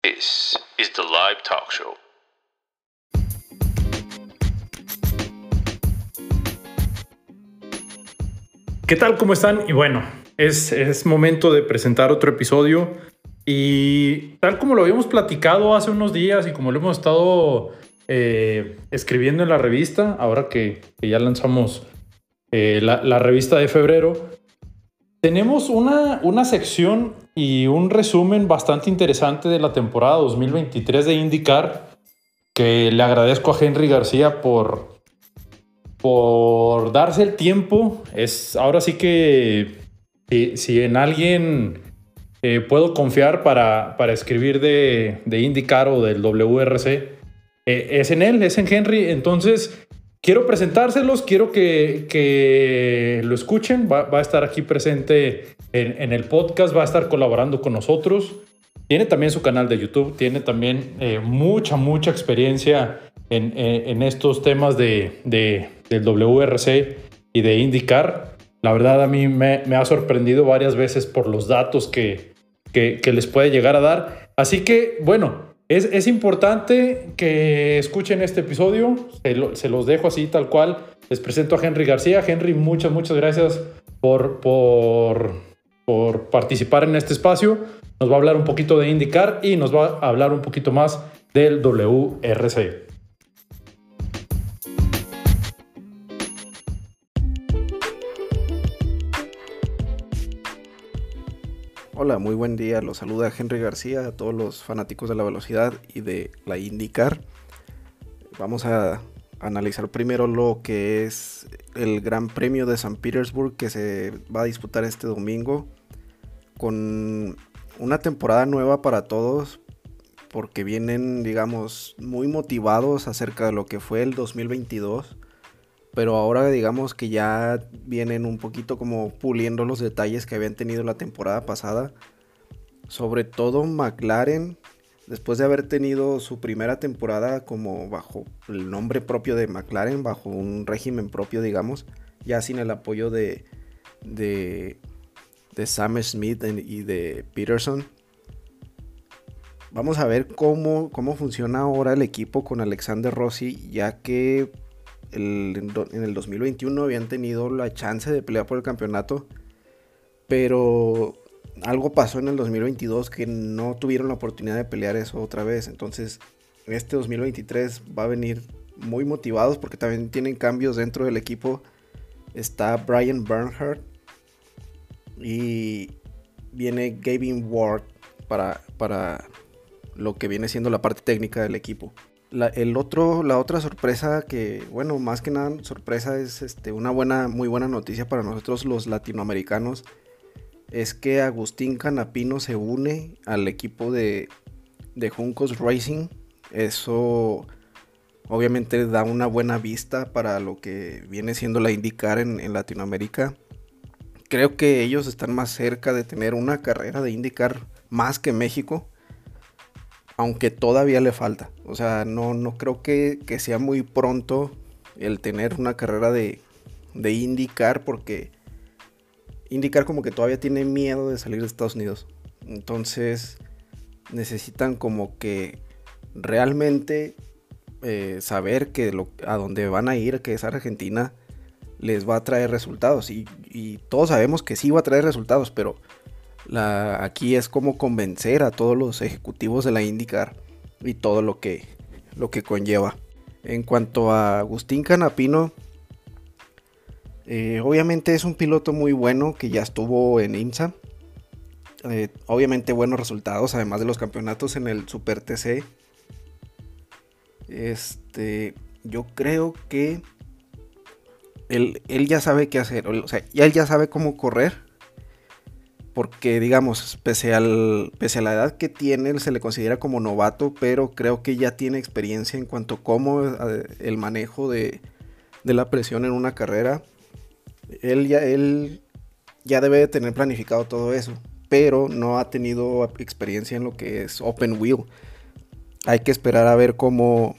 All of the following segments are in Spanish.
This is the live talk show. ¿Qué tal? ¿Cómo están? Y bueno, es, es momento de presentar otro episodio. Y tal como lo habíamos platicado hace unos días y como lo hemos estado eh, escribiendo en la revista, ahora que, ya lanzamos eh, la, la, revista de febrero, tenemos una, una sección y un resumen bastante interesante de la temporada 2023 de IndyCar, que le agradezco a Henry García por, por darse el tiempo. Es ahora sí que si, si en alguien eh, puedo confiar para, para escribir de, de, IndyCar o del WRC, eh, es en él, es en Henry. Entonces, quiero presentárselos, quiero que, que lo escuchen. Va, a estar aquí presente en, el podcast, va a estar colaborando con nosotros. Tiene también su canal de YouTube, tiene también eh, mucha, mucha experiencia en, en estos temas de, de, del WRC y de IndyCar. La verdad a mí me, ha sorprendido varias veces por los datos que, que les puede llegar a dar. Así que, bueno, es, importante que escuchen este episodio, se, los dejo así tal cual. Les presento a Henry García. Henry, muchas, muchas gracias por, por, por participar en este espacio. Nos va a hablar un poquito de IndyCar y nos va a hablar un poquito más del WRC. Hola, muy buen día. Los saluda Henry García, a todos los fanáticos de la velocidad y de la IndyCar. Vamos a analizar primero lo que es el Gran Premio de San Petersburg que se va a disputar este domingo con una temporada nueva para todos porque vienen, digamos, muy motivados acerca de lo que fue el 2022 pero ahora digamos que ya vienen un poquito como puliendo los detalles que habían tenido la temporada pasada. Sobre todo McLaren, después de haber tenido su primera temporada como bajo el nombre propio de McLaren, bajo un régimen propio, digamos, ya sin el apoyo de, de, de Sam Smith y de Peterson. Vamos a ver cómo, cómo funciona ahora el equipo con Alexander Rossi, ya que en el 2021 habían tenido la chance de pelear por el campeonato, pero algo pasó en el 2022 que no tuvieron la oportunidad de pelear eso otra vez. Entonces, este 2023 va a venir muy motivados porque también tienen cambios dentro del equipo. Está Brian Bernhardt y viene Gavin Ward para, para lo que viene siendo la parte técnica del equipo. La, el otro, la otra sorpresa que, bueno, más que nada sorpresa es este, una buena, muy buena noticia para nosotros los latinoamericanos. Es que Agustín Canapino se une al equipo de, de Juncos Racing. Eso obviamente da una buena vista para lo que viene siendo la IndyCar en, en Latinoamérica. Creo que ellos están más cerca de tener una carrera de IndyCar más que México aunque todavía le falta. O sea, no, no creo que, que sea muy pronto el tener una carrera de, de IndyCar porque IndyCar como que todavía tiene miedo de salir de Estados Unidos. Entonces necesitan como que realmente eh, saber que lo, a dónde van a ir, que es Argentina, les va a traer resultados. Y todos sabemos que sí va a traer resultados, pero aquí es como convencer a todos los ejecutivos de la IndyCar y todo lo que, lo que conlleva. En cuanto a Agustín Canapino, eh, obviamente es un piloto muy bueno que ya estuvo en IMSA. Eh, obviamente buenos resultados, además de los campeonatos en el Super TC. Este, yo creo que él, él ya sabe qué hacer, o sea, él ya sabe cómo correr porque digamos, pese, al, pese a la edad que tiene, se le considera como novato, pero creo que ya tiene experiencia en cuanto a cómo eh, el manejo de, de la presión en una carrera. Él ya, él ya debe de tener planificado todo eso, pero no ha tenido experiencia en lo que es open wheel. Hay que esperar a ver cómo,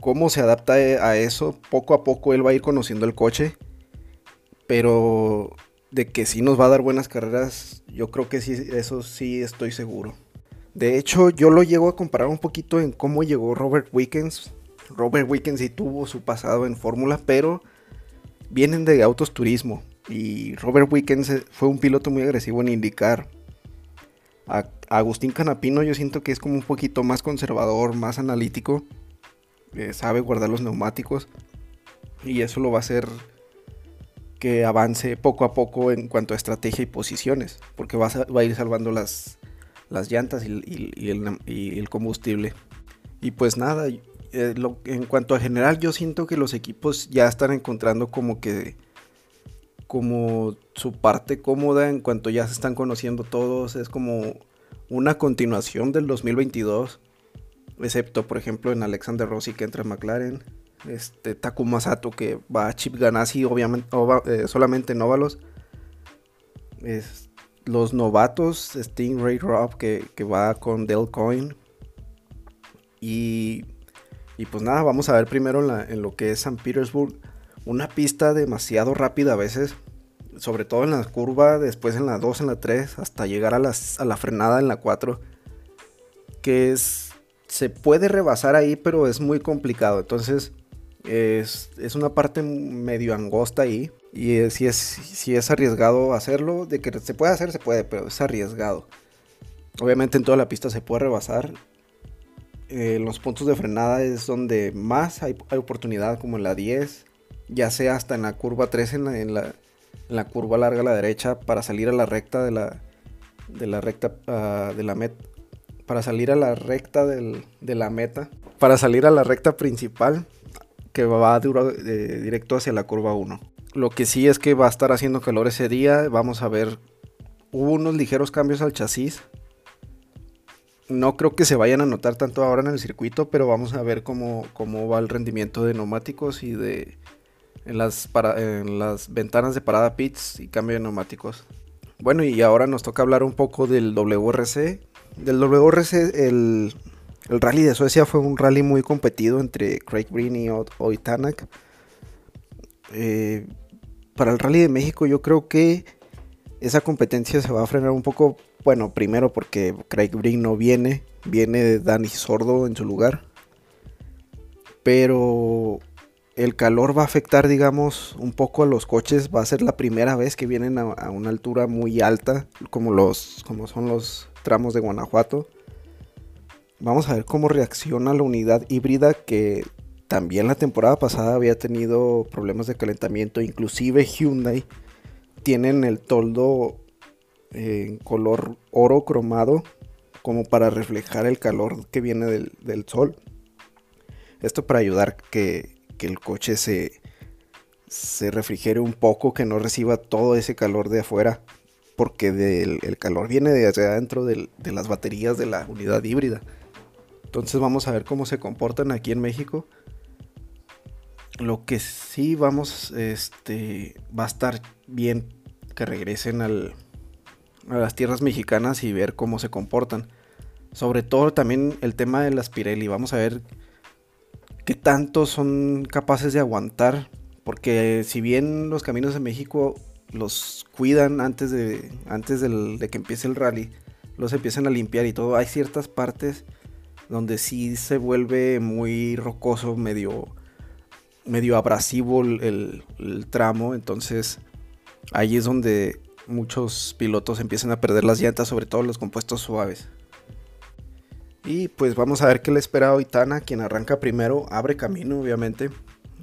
cómo se adapta a eso. Poco a poco él va a ir conociendo el coche, pero de que sí nos va a dar buenas carreras, yo creo que sí, eso sí estoy seguro. De hecho, yo lo llego a comparar un poquito en cómo llegó Robert Wickens. Robert Wickens sí tuvo su pasado en Fórmula, pero vienen de autos turismo. Y Robert Wickens eh, fue un piloto muy agresivo en indicar. A Agustín Canapino yo siento que es como un poquito más conservador, más analítico. Eh, sabe guardar los neumáticos. Y eso lo va a hacer que avance poco a poco en cuanto a estrategia y posiciones. Porque va a, ir salvando las, las llantas y, el, combustible. Y pues nada, eh, en cuanto a general yo siento que los equipos ya están encontrando como que como su parte cómoda en cuanto ya se están conociendo todos. Es como una continuación del 2022. Excepto, por ejemplo, en Alexander Rossi que entra en McLaren. Este Takuma Sato que va a Chip Ganassi, obviamente, eh, solamente en los novatos, Stingray Rob que, que va con Del Coin. Y, y pues nada, vamos a ver primero en, lo que es San Petersburg una pista demasiado rápida a veces, sobre todo en la curva, después en la 2, en la 3, hasta llegar a, a la frenada en la 4, que es, se puede rebasar ahí, pero es muy complicado. Entonces, es, es una parte medio angosta ahí. Y si es, si es arriesgado hacerlo, de que se puede hacer, se puede, pero es arriesgado. Obviamente en toda la pista se puede rebasar. Eh, los puntos de frenada es donde más hay, hay oportunidad, como en la 10, ya sea hasta en la curva 3 en la, en la, curva larga a la derecha para salir a la recta de la, de la recta ah, de la meta. Para salir a la recta de la meta. Para salir a la recta principal que va eh, directo hacia la curva 1. Lo que sí es que va a estar haciendo calor ese día. Vamos a ver. Hubo unos ligeros cambios al chasis. No creo que se vayan a notar tanto ahora en el circuito, pero vamos a ver cómo, cómo va el rendimiento de neumáticos y de, en las, en las ventanas de parada pits y cambio de neumáticos. Bueno, y ahora nos toca hablar un poco del WRC. Del WRC, el, rally de Suecia fue un rally muy competido entre Craig Breen y Oitanak. Eh, para el rally de México yo creo que esa competencia se va a frenar un poco. Bueno, primero porque Craig Breen no viene, viene Danny Sordo en su lugar. Pero el calor va a afectar, digamos, un poco a los coches. Va a ser la primera vez que vienen a, una altura muy alta, como, los, como son los tramos de Guanajuato. Vamos a ver cómo reacciona la unidad híbrida que también la temporada pasada había tenido problemas de calentamiento. Inclusive Hyundai tienen el toldo en color oro cromado como para reflejar el calor que viene del, sol. Esto para ayudar que que el coche se, se refrigere un poco, que no reciba todo ese calor de afuera, porque el calor viene de adentro de las baterías de la unidad híbrida. Entonces vamos a ver cómo se comportan aquí en México. Lo que sí vamos, este, va a estar bien que regresen al, a las tierras mexicanas y ver cómo se comportan. Sobre todo también el tema de las Pirelli. Vamos a ver qué tanto son capaces de aguantar. Porque si bien los caminos de México los cuidan antes de, antes de que empiece el rally, los empiezan a limpiar y todo, hay ciertas partes donde sí se vuelve muy rocoso, medio, medio abrasivo el, tramo. Entonces ahí es donde muchos pilotos empiezan a perder las llantas, sobre todo los compuestos suaves. Y pues vamos a ver qué le espera a Oitana, quien arranca primero, abre camino obviamente.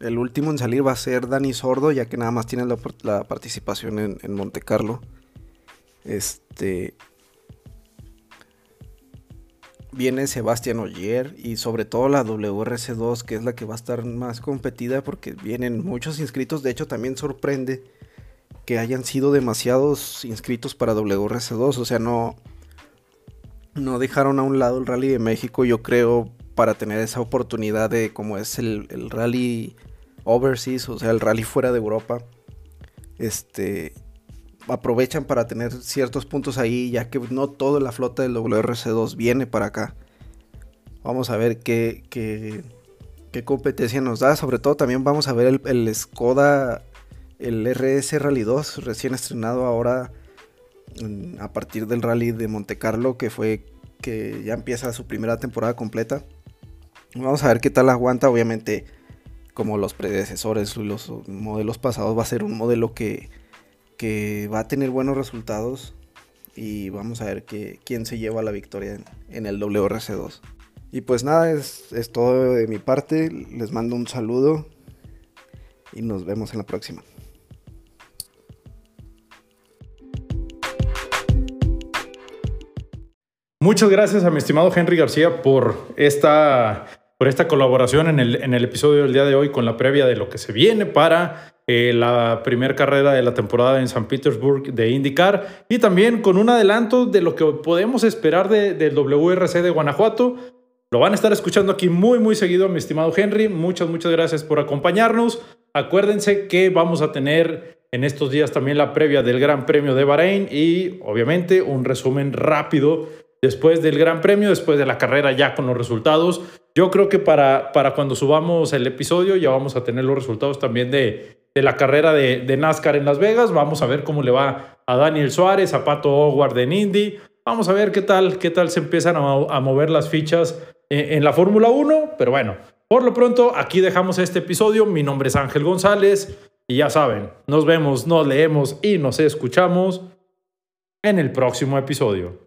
El último en salir va a ser Dani Sordo, ya que nada más tiene la, participación en, en, Monte Carlo. Este. Viene Sebastián Oyer y sobre todo la WRC2, que es la que va a estar más competida porque vienen muchos inscritos. De hecho, también sorprende que hayan sido demasiados inscritos para WRC2. O sea, no, no dejaron a un lado el Rally de México, yo creo, para tener esa oportunidad de como es el, Rally Overseas, o sea, el Rally fuera de Europa. Este aprovechan para tener ciertos puntos ahí, ya que no toda la flota del WRC2 viene para acá. Vamos a ver qué, qué, competencia nos da. Sobre todo también vamos a ver el, el Skoda, el RS Rally 2, recién estrenado ahora a partir del rally de Monte Carlo, que fue que ya empieza su primera temporada completa. Vamos a ver qué tal aguanta. Obviamente, como los predecesores, los modelos pasados, va a ser un modelo que, que va a tener buenos resultados. Y vamos a ver quién se lleva la victoria en, en el WRC2. Y pues nada, es, es todo de mi parte. Les mando un saludo y nos vemos en la próxima. Muchas gracias a mi estimado Henry García por esta, por esta colaboración en el, en el episodio del día de hoy con la previa de lo que se viene para eh, la primera carrera de la temporada en San Petersburg de IndyCar y también con un adelanto de lo que podemos esperar de, del WRC de Guanajuato. Lo van a estar escuchando aquí muy, muy seguido, mi estimado Henry. Muchas, muchas gracias por acompañarnos. Acuérdense que vamos a tener en estos días también la previa del Gran Premio de Bahrein y obviamente un resumen rápido después del Gran Premio, después de la carrera ya con los resultados. Yo creo que para, para cuando subamos el episodio ya vamos a tener los resultados también de, de la carrera de, de, NASCAR en Las Vegas. Vamos a ver cómo le va a Daniel Suárez, a Pato Howard en Indy. Vamos a ver qué tal, qué tal se empiezan a, mover las fichas en, en la Fórmula 1. Pero bueno, por lo pronto aquí dejamos este episodio. Mi nombre es Ángel González y ya saben, nos vemos, nos leemos y nos escuchamos en el próximo episodio.